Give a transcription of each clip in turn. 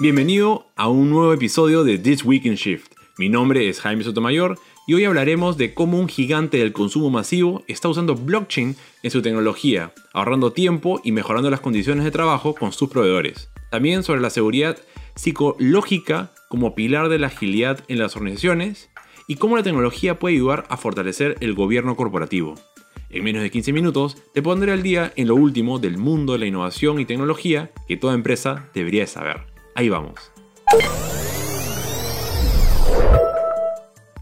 Bienvenido a un nuevo episodio de This Week in Shift. Mi nombre es Jaime Sotomayor y hoy hablaremos de cómo un gigante del consumo masivo está usando blockchain en su tecnología, ahorrando tiempo y mejorando las condiciones de trabajo con sus proveedores. También sobre la seguridad psicológica como pilar de la agilidad en las organizaciones y cómo la tecnología puede ayudar a fortalecer el gobierno corporativo. En menos de 15 minutos te pondré al día en lo último del mundo de la innovación y tecnología que toda empresa debería saber. Ahí vamos.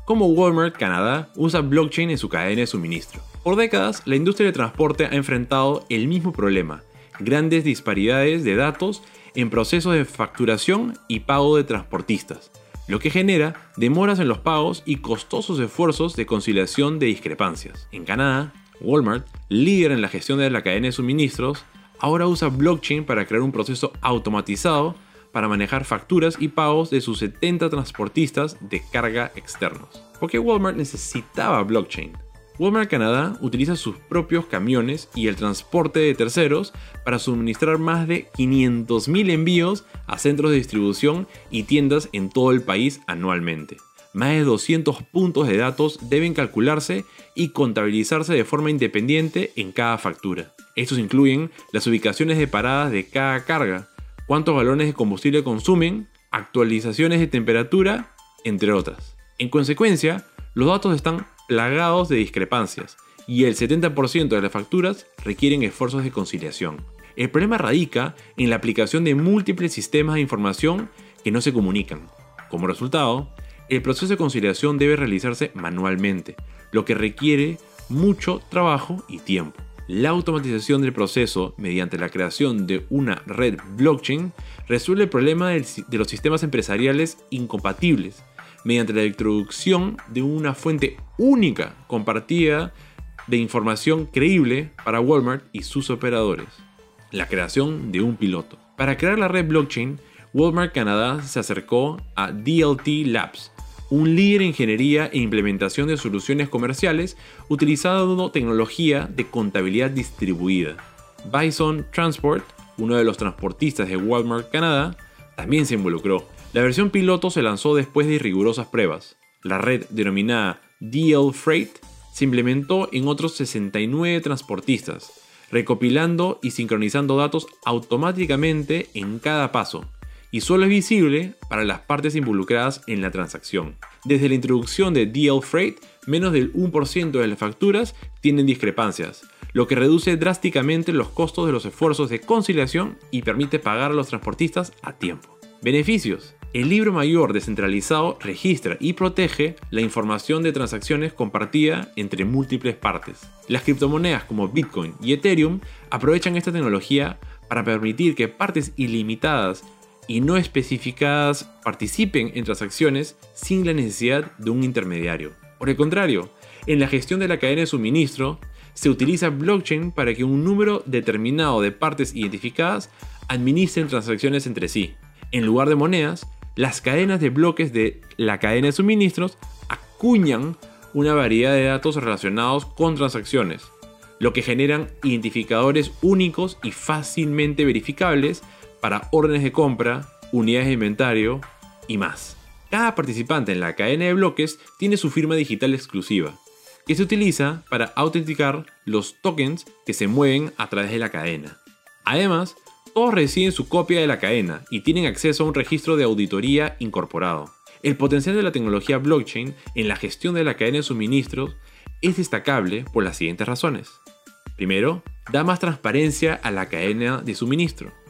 Como Walmart Canadá usa blockchain en su cadena de suministro. Por décadas, la industria de transporte ha enfrentado el mismo problema, grandes disparidades de datos en procesos de facturación y pago de transportistas, lo que genera demoras en los pagos y costosos esfuerzos de conciliación de discrepancias. En Canadá, Walmart, líder en la gestión de la cadena de suministros, ahora usa blockchain para crear un proceso automatizado para manejar facturas y pagos de sus 70 transportistas de carga externos. ¿Por qué Walmart necesitaba blockchain? Walmart Canadá utiliza sus propios camiones y el transporte de terceros para suministrar más de 500.000 envíos a centros de distribución y tiendas en todo el país anualmente. Más de 200 puntos de datos deben calcularse y contabilizarse de forma independiente en cada factura. Estos incluyen las ubicaciones de paradas de cada carga, cuántos galones de combustible consumen, actualizaciones de temperatura, entre otras. En consecuencia, los datos están plagados de discrepancias y el 70% de las facturas requieren esfuerzos de conciliación. El problema radica en la aplicación de múltiples sistemas de información que no se comunican. Como resultado, el proceso de conciliación debe realizarse manualmente, lo que requiere mucho trabajo y tiempo. La automatización del proceso mediante la creación de una red blockchain resuelve el problema de los sistemas empresariales incompatibles mediante la introducción de una fuente única compartida de información creíble para Walmart y sus operadores. La creación de un piloto. Para crear la red blockchain, Walmart Canadá se acercó a DLT Labs, un líder en ingeniería e implementación de soluciones comerciales utilizando tecnología de contabilidad distribuida. Bison Transport, uno de los transportistas de Walmart Canadá, también se involucró. La versión piloto se lanzó después de rigurosas pruebas. La red denominada DL Freight se implementó en otros 69 transportistas, recopilando y sincronizando datos automáticamente en cada paso, y solo es visible para las partes involucradas en la transacción. Desde la introducción de DL Freight, menos del 1% de las facturas tienen discrepancias, lo que reduce drásticamente los costos de los esfuerzos de conciliación y permite pagar a los transportistas a tiempo. Beneficios. El libro mayor descentralizado registra y protege la información de transacciones compartida entre múltiples partes. Las criptomonedas como Bitcoin y Ethereum aprovechan esta tecnología para permitir que partes ilimitadas y no especificadas participen en transacciones sin la necesidad de un intermediario. Por el contrario, en la gestión de la cadena de suministro, se utiliza blockchain para que un número determinado de partes identificadas administren transacciones entre sí. En lugar de monedas, las cadenas de bloques de la cadena de suministros acuñan una variedad de datos relacionados con transacciones, lo que generan identificadores únicos y fácilmente verificables para órdenes de compra, unidades de inventario y más. Cada participante en la cadena de bloques tiene su firma digital exclusiva, que se utiliza para autenticar los tokens que se mueven a través de la cadena. Además, todos reciben su copia de la cadena y tienen acceso a un registro de auditoría incorporado. El potencial de la tecnología blockchain en la gestión de la cadena de suministros es destacable por las siguientes razones. Primero, da más transparencia a la cadena de suministro.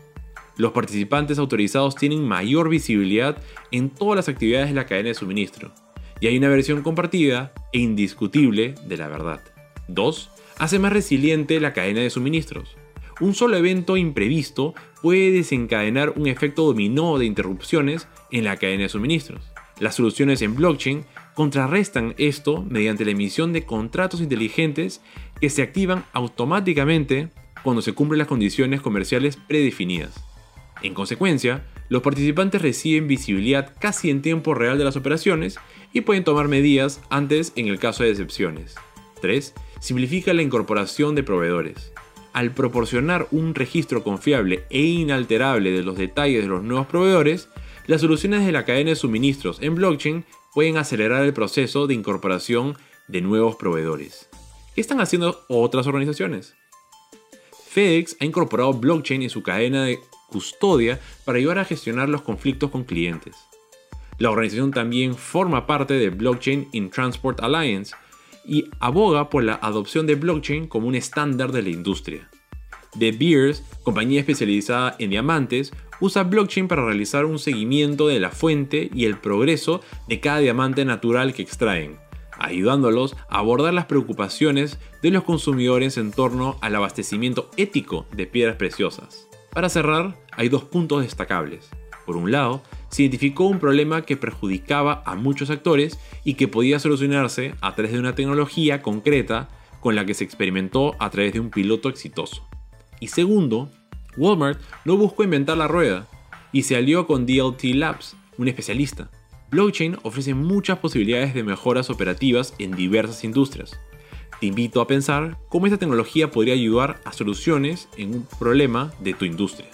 Los participantes autorizados tienen mayor visibilidad en todas las actividades de la cadena de suministro, y hay una versión compartida e indiscutible de la verdad. 2. Hace más resiliente la cadena de suministros. Un solo evento imprevisto puede desencadenar un efecto dominó de interrupciones en la cadena de suministros. Las soluciones en blockchain contrarrestan esto mediante la emisión de contratos inteligentes que se activan automáticamente cuando se cumplen las condiciones comerciales predefinidas. En consecuencia, los participantes reciben visibilidad casi en tiempo real de las operaciones y pueden tomar medidas antes en el caso de excepciones. 3. Simplifica la incorporación de proveedores. al proporcionar un registro confiable e inalterable de los detalles de los nuevos proveedores, las soluciones de la cadena de suministros en blockchain pueden acelerar el proceso de incorporación de nuevos proveedores. ¿Qué están haciendo otras organizaciones? FedEx ha incorporado blockchain en su cadena de custodia para ayudar a gestionar los conflictos con clientes. La organización también forma parte de Blockchain in Transport Alliance y aboga por la adopción de blockchain como un estándar de la industria. De Beers, compañía especializada en diamantes, usa blockchain para realizar un seguimiento de la fuente y el progreso de cada diamante natural que extraen, ayudándolos a abordar las preocupaciones de los consumidores en torno al abastecimiento ético de piedras preciosas. Para cerrar, hay dos puntos destacables. Por un lado, se identificó un problema que perjudicaba a muchos actores y que podía solucionarse a través de una tecnología concreta con la que se experimentó a través de un piloto exitoso. Y segundo, Walmart no buscó inventar la rueda y se alió con DLT Labs, un especialista. Blockchain ofrece muchas posibilidades de mejoras operativas en diversas industrias. Te invito a pensar cómo esta tecnología podría ayudar a soluciones en un problema de tu industria.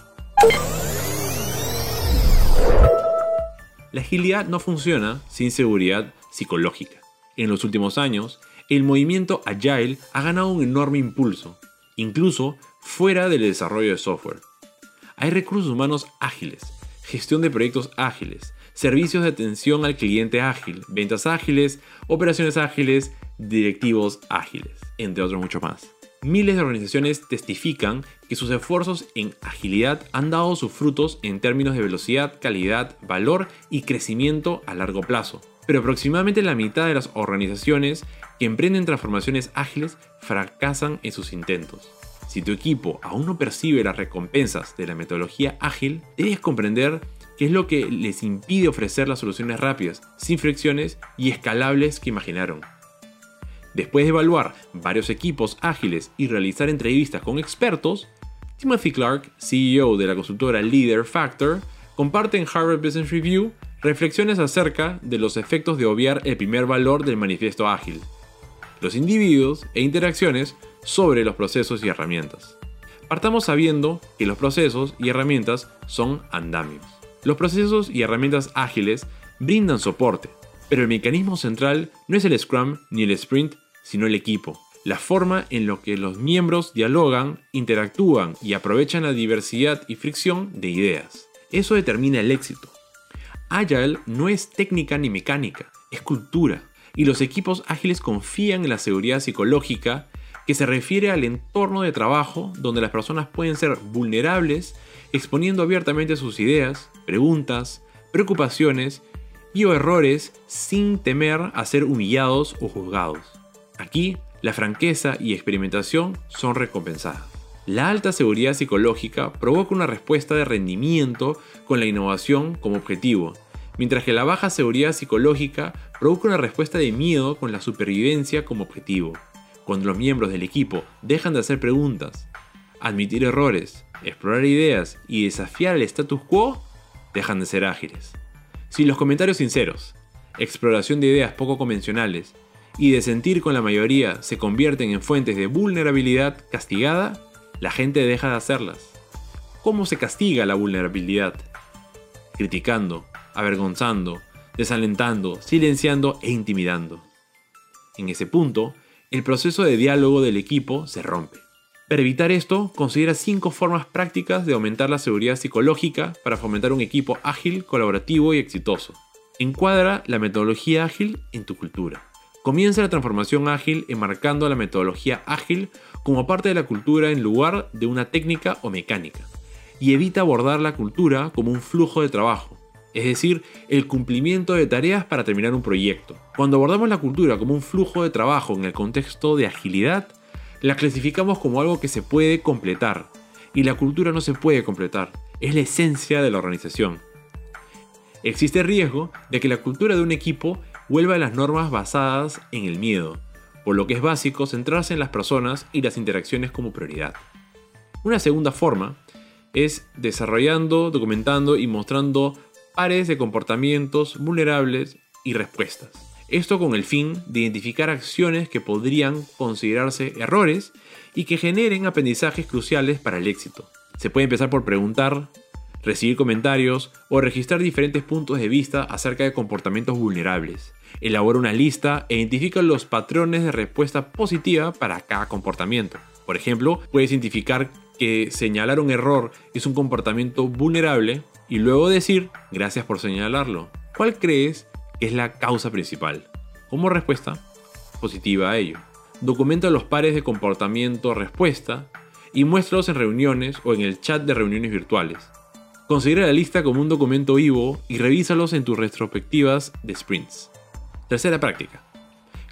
La agilidad no funciona sin seguridad psicológica. En los últimos años, el movimiento agile ha ganado un enorme impulso, incluso fuera del desarrollo de software. Hay recursos humanos ágiles, gestión de proyectos ágiles, servicios de atención al cliente ágil, ventas ágiles, operaciones ágiles, directivos ágiles, entre otros muchos más. Miles de organizaciones testifican que sus esfuerzos en agilidad han dado sus frutos en términos de velocidad, calidad, valor y crecimiento a largo plazo. Pero aproximadamente la mitad de las organizaciones que emprenden transformaciones ágiles fracasan en sus intentos. Si tu equipo aún no percibe las recompensas de la metodología ágil, debes comprender qué es lo que les impide ofrecer las soluciones rápidas, sin fricciones y escalables que imaginaron. Después de evaluar varios equipos ágiles y realizar entrevistas con expertos, Timothy Clark, CEO de la consultora Leader Factor, comparte en Harvard Business Review reflexiones acerca de los efectos de obviar el primer valor del manifiesto ágil, los individuos e interacciones sobre los procesos y herramientas. Partamos sabiendo que los procesos y herramientas son andamios. Los procesos y herramientas ágiles brindan soporte, pero el mecanismo central no es el Scrum ni el Sprint, sino el equipo. La forma en la que los miembros dialogan, interactúan y aprovechan la diversidad y fricción de ideas. Eso determina el éxito. Agile no es técnica ni mecánica, es cultura. Y los equipos ágiles confían en la seguridad psicológica que se refiere al entorno de trabajo donde las personas pueden ser vulnerables exponiendo abiertamente sus ideas, preguntas, preocupaciones y o errores sin temer a ser humillados o juzgados. Aquí, la franqueza y experimentación son recompensadas. La alta seguridad psicológica provoca una respuesta de rendimiento con la innovación como objetivo, mientras que la baja seguridad psicológica provoca una respuesta de miedo con la supervivencia como objetivo. Cuando los miembros del equipo dejan de hacer preguntas, admitir errores, explorar ideas y desafiar el status quo, dejan de ser ágiles. Si los comentarios sinceros, exploración de ideas poco convencionales y de sentir con la mayoría se convierten en fuentes de vulnerabilidad castigada, la gente deja de hacerlas. ¿Cómo se castiga la vulnerabilidad? Criticando, avergonzando, desalentando, silenciando e intimidando. En ese punto, el proceso de diálogo del equipo se rompe. Para evitar esto, considera cinco formas prácticas de aumentar la seguridad psicológica para fomentar un equipo ágil, colaborativo y exitoso. Encuadra la metodología ágil en tu cultura. Comienza la transformación ágil enmarcando la metodología ágil como parte de la cultura en lugar de una técnica o mecánica. Y evita abordar la cultura como un flujo de trabajo, es decir, el cumplimiento de tareas para terminar un proyecto. Cuando abordamos la cultura como un flujo de trabajo en el contexto de agilidad, la clasificamos como algo que se puede completar. Y la cultura no se puede completar, es la esencia de la organización. Existe riesgo de que la cultura de un equipo vuelva a las normas basadas en el miedo, por lo que es básico centrarse en las personas y las interacciones como prioridad. Una segunda forma es desarrollando, documentando y mostrando pares de comportamientos vulnerables y respuestas. Esto con el fin de identificar acciones que podrían considerarse errores y que generen aprendizajes cruciales para el éxito. Se puede empezar por preguntar, recibir comentarios o registrar diferentes puntos de vista acerca de comportamientos vulnerables. Elabora una lista e identifica los patrones de respuesta positiva para cada comportamiento. Por ejemplo, puedes identificar que señalar un error es un comportamiento vulnerable y luego decir gracias por señalarlo. ¿Cuál crees es la causa principal? Como respuesta positiva a ello. Documenta los pares de comportamiento-respuesta y muéstralos en reuniones o en el chat de reuniones virtuales. Considera la lista como un documento vivo y revísalos en tus retrospectivas de sprints. Tercera práctica.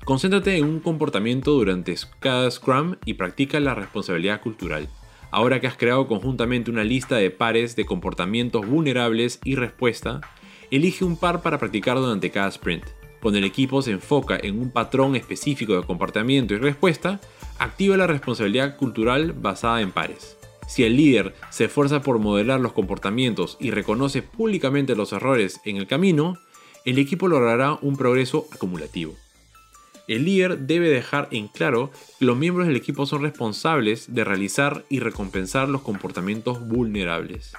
Concéntrate en un comportamiento durante cada Scrum y practica la responsabilidad cultural. Ahora que has creado conjuntamente una lista de pares de comportamientos vulnerables y respuesta, elige un par para practicar durante cada sprint. Cuando el equipo se enfoca en un patrón específico de comportamiento y respuesta, activa la responsabilidad cultural basada en pares. Si el líder se esfuerza por modelar los comportamientos y reconoce públicamente los errores en el camino, el equipo logrará un progreso acumulativo. El líder debe dejar en claro que los miembros del equipo son responsables de realizar y recompensar los comportamientos vulnerables.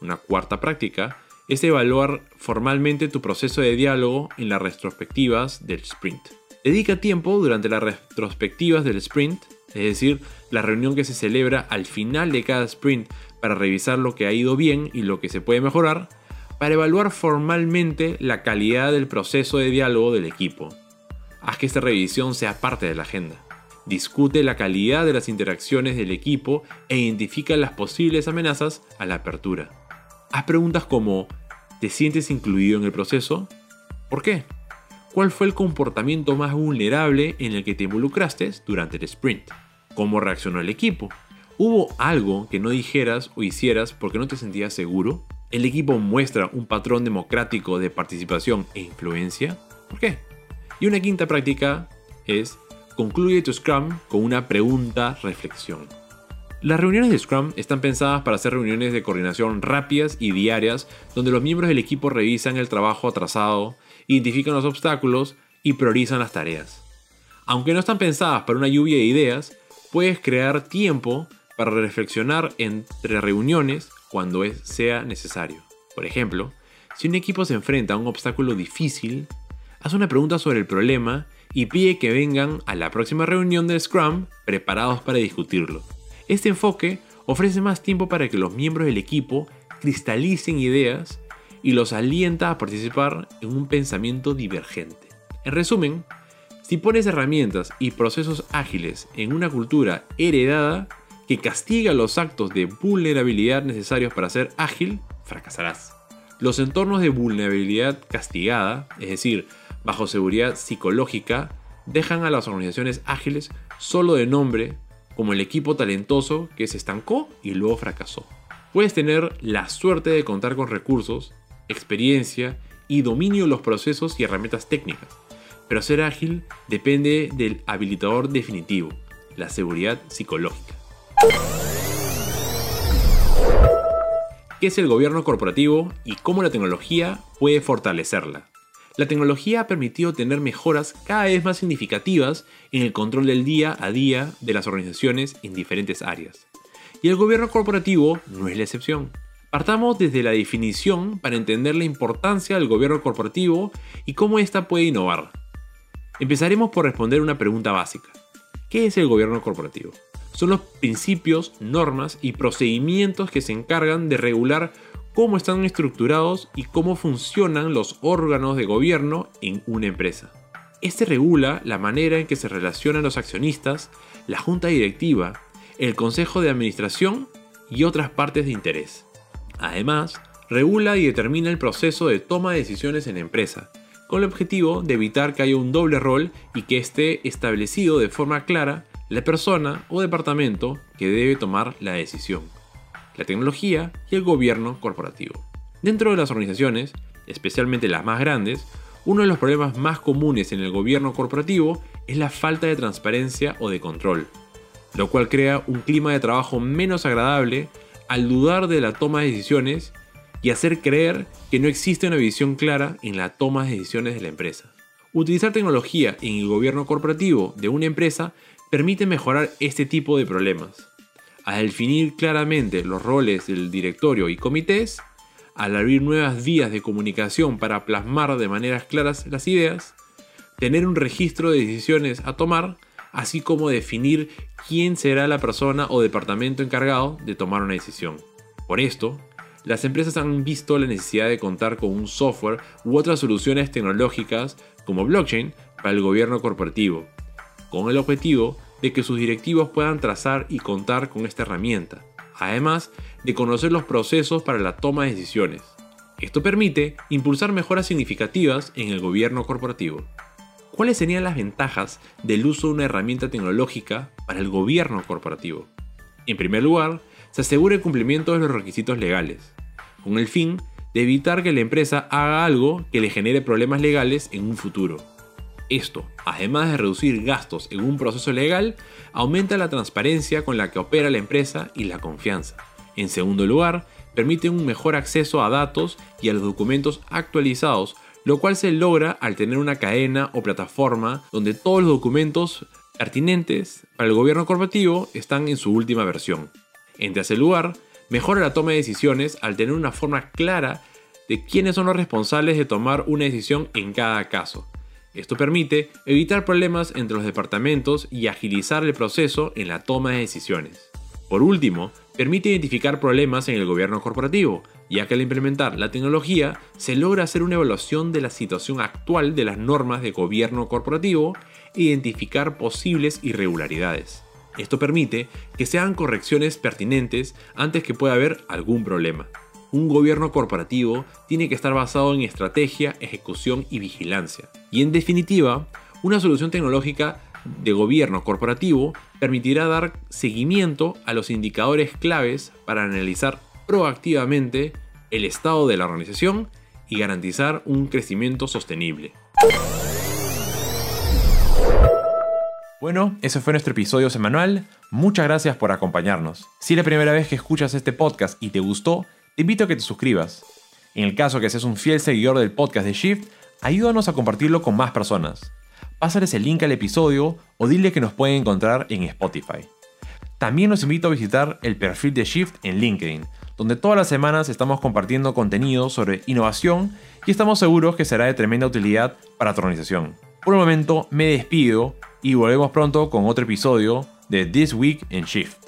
Una cuarta práctica es evaluar formalmente tu proceso de diálogo en las retrospectivas del sprint. Dedica tiempo durante las retrospectivas del sprint, es decir, la reunión que se celebra al final de cada sprint para revisar lo que ha ido bien y lo que se puede mejorar, para evaluar formalmente la calidad del proceso de diálogo del equipo. Haz que esta revisión sea parte de la agenda. Discute la calidad de las interacciones del equipo e identifica las posibles amenazas a la apertura. Haz preguntas como ¿te sientes incluido en el proceso? ¿Por qué? ¿Cuál fue el comportamiento más vulnerable en el que te involucraste durante el sprint? ¿Cómo reaccionó el equipo? ¿Hubo algo que no dijeras o hicieras porque no te sentías seguro? ¿El equipo muestra un patrón democrático de participación e influencia? ¿Por qué? Y una quinta práctica es concluye tu Scrum con una pregunta reflexión. Las reuniones de Scrum están pensadas para ser reuniones de coordinación rápidas y diarias donde los miembros del equipo revisan el trabajo atrasado, identifican los obstáculos y priorizan las tareas. Aunque no están pensadas para una lluvia de ideas, puedes crear tiempo para reflexionar entre reuniones cuando sea necesario. Por ejemplo, si un equipo se enfrenta a un obstáculo difícil, haz una pregunta sobre el problema y pide que vengan a la próxima reunión del Scrum preparados para discutirlo. Este enfoque ofrece más tiempo para que los miembros del equipo cristalicen ideas y los alienta a participar en un pensamiento divergente. En resumen, si pones herramientas y procesos ágiles en una cultura heredada que castiga los actos de vulnerabilidad necesarios para ser ágil, fracasarás. Los entornos de vulnerabilidad castigada, es decir, bajo seguridad psicológica, dejan a las organizaciones ágiles solo de nombre, como el equipo talentoso que se estancó y luego fracasó. Puedes tener la suerte de contar con recursos, experiencia y dominio de los procesos y herramientas técnicas, pero ser ágil depende del habilitador definitivo, la seguridad psicológica. ¿Qué es el gobierno corporativo y cómo la tecnología puede fortalecerla? La tecnología ha permitido tener mejoras cada vez más significativas en el control del día a día de las organizaciones en diferentes áreas. Y el gobierno corporativo no es la excepción. Partamos desde la definición para entender la importancia del gobierno corporativo y cómo ésta puede innovar. Empezaremos por responder una pregunta básica. ¿Qué es el gobierno corporativo? Son los principios, normas y procedimientos que se encargan de regular cómo están estructurados y cómo funcionan los órganos de gobierno en una empresa. Este regula la manera en que se relacionan los accionistas, la junta directiva, el consejo de administración y otras partes de interés. Además, regula y determina el proceso de toma de decisiones en la empresa, con el objetivo de evitar que haya un doble rol y que esté establecido de forma clara la persona o departamento que debe tomar la decisión la tecnología y el gobierno corporativo. Dentro de las organizaciones, especialmente las más grandes, uno de los problemas más comunes en el gobierno corporativo es la falta de transparencia o de control, lo cual crea un clima de trabajo menos agradable al dudar de la toma de decisiones y hacer creer que no existe una visión clara en la toma de decisiones de la empresa. Utilizar tecnología en el gobierno corporativo de una empresa permite mejorar este tipo de problemas. Al definir claramente los roles del directorio y comités, al abrir nuevas vías de comunicación para plasmar de maneras claras las ideas, tener un registro de decisiones a tomar, así como definir quién será la persona o departamento encargado de tomar una decisión. Por esto, las empresas han visto la necesidad de contar con un software u otras soluciones tecnológicas como blockchain para el gobierno corporativo, con el objetivo de que sus directivos puedan trazar y contar con esta herramienta, además de conocer los procesos para la toma de decisiones. Esto permite impulsar mejoras significativas en el gobierno corporativo. ¿Cuáles serían las ventajas del uso de una herramienta tecnológica para el gobierno corporativo? En primer lugar, se asegura el cumplimiento de los requisitos legales, con el fin de evitar que la empresa haga algo que le genere problemas legales en un futuro. Esto, además de reducir gastos en un proceso legal, aumenta la transparencia con la que opera la empresa y la confianza. En segundo lugar, permite un mejor acceso a datos y a los documentos actualizados, lo cual se logra al tener una cadena o plataforma donde todos los documentos pertinentes para el gobierno corporativo están en su última versión. En tercer lugar, mejora la toma de decisiones al tener una forma clara de quiénes son los responsables de tomar una decisión en cada caso. Esto permite evitar problemas entre los departamentos y agilizar el proceso en la toma de decisiones. Por último, permite identificar problemas en el gobierno corporativo, ya que al implementar la tecnología se logra hacer una evaluación de la situación actual de las normas de gobierno corporativo e identificar posibles irregularidades. Esto permite que se hagan correcciones pertinentes antes que pueda haber algún problema. Un gobierno corporativo tiene que estar basado en estrategia, ejecución y vigilancia. Y en definitiva, una solución tecnológica de gobierno corporativo permitirá dar seguimiento a los indicadores claves para analizar proactivamente el estado de la organización y garantizar un crecimiento sostenible. Bueno, ese fue nuestro episodio semanal. Muchas gracias por acompañarnos. Si es la primera vez que escuchas este podcast y te gustó, te invito a que te suscribas. En el caso que seas un fiel seguidor del podcast de Shift, ayúdanos a compartirlo con más personas. Pásales el link al episodio o dile que nos pueden encontrar en Spotify. También los invito a visitar el perfil de Shift en LinkedIn, donde todas las semanas estamos compartiendo contenido sobre innovación y estamos seguros que será de tremenda utilidad para tu organización. Por el momento me despido y volvemos pronto con otro episodio de This Week in Shift.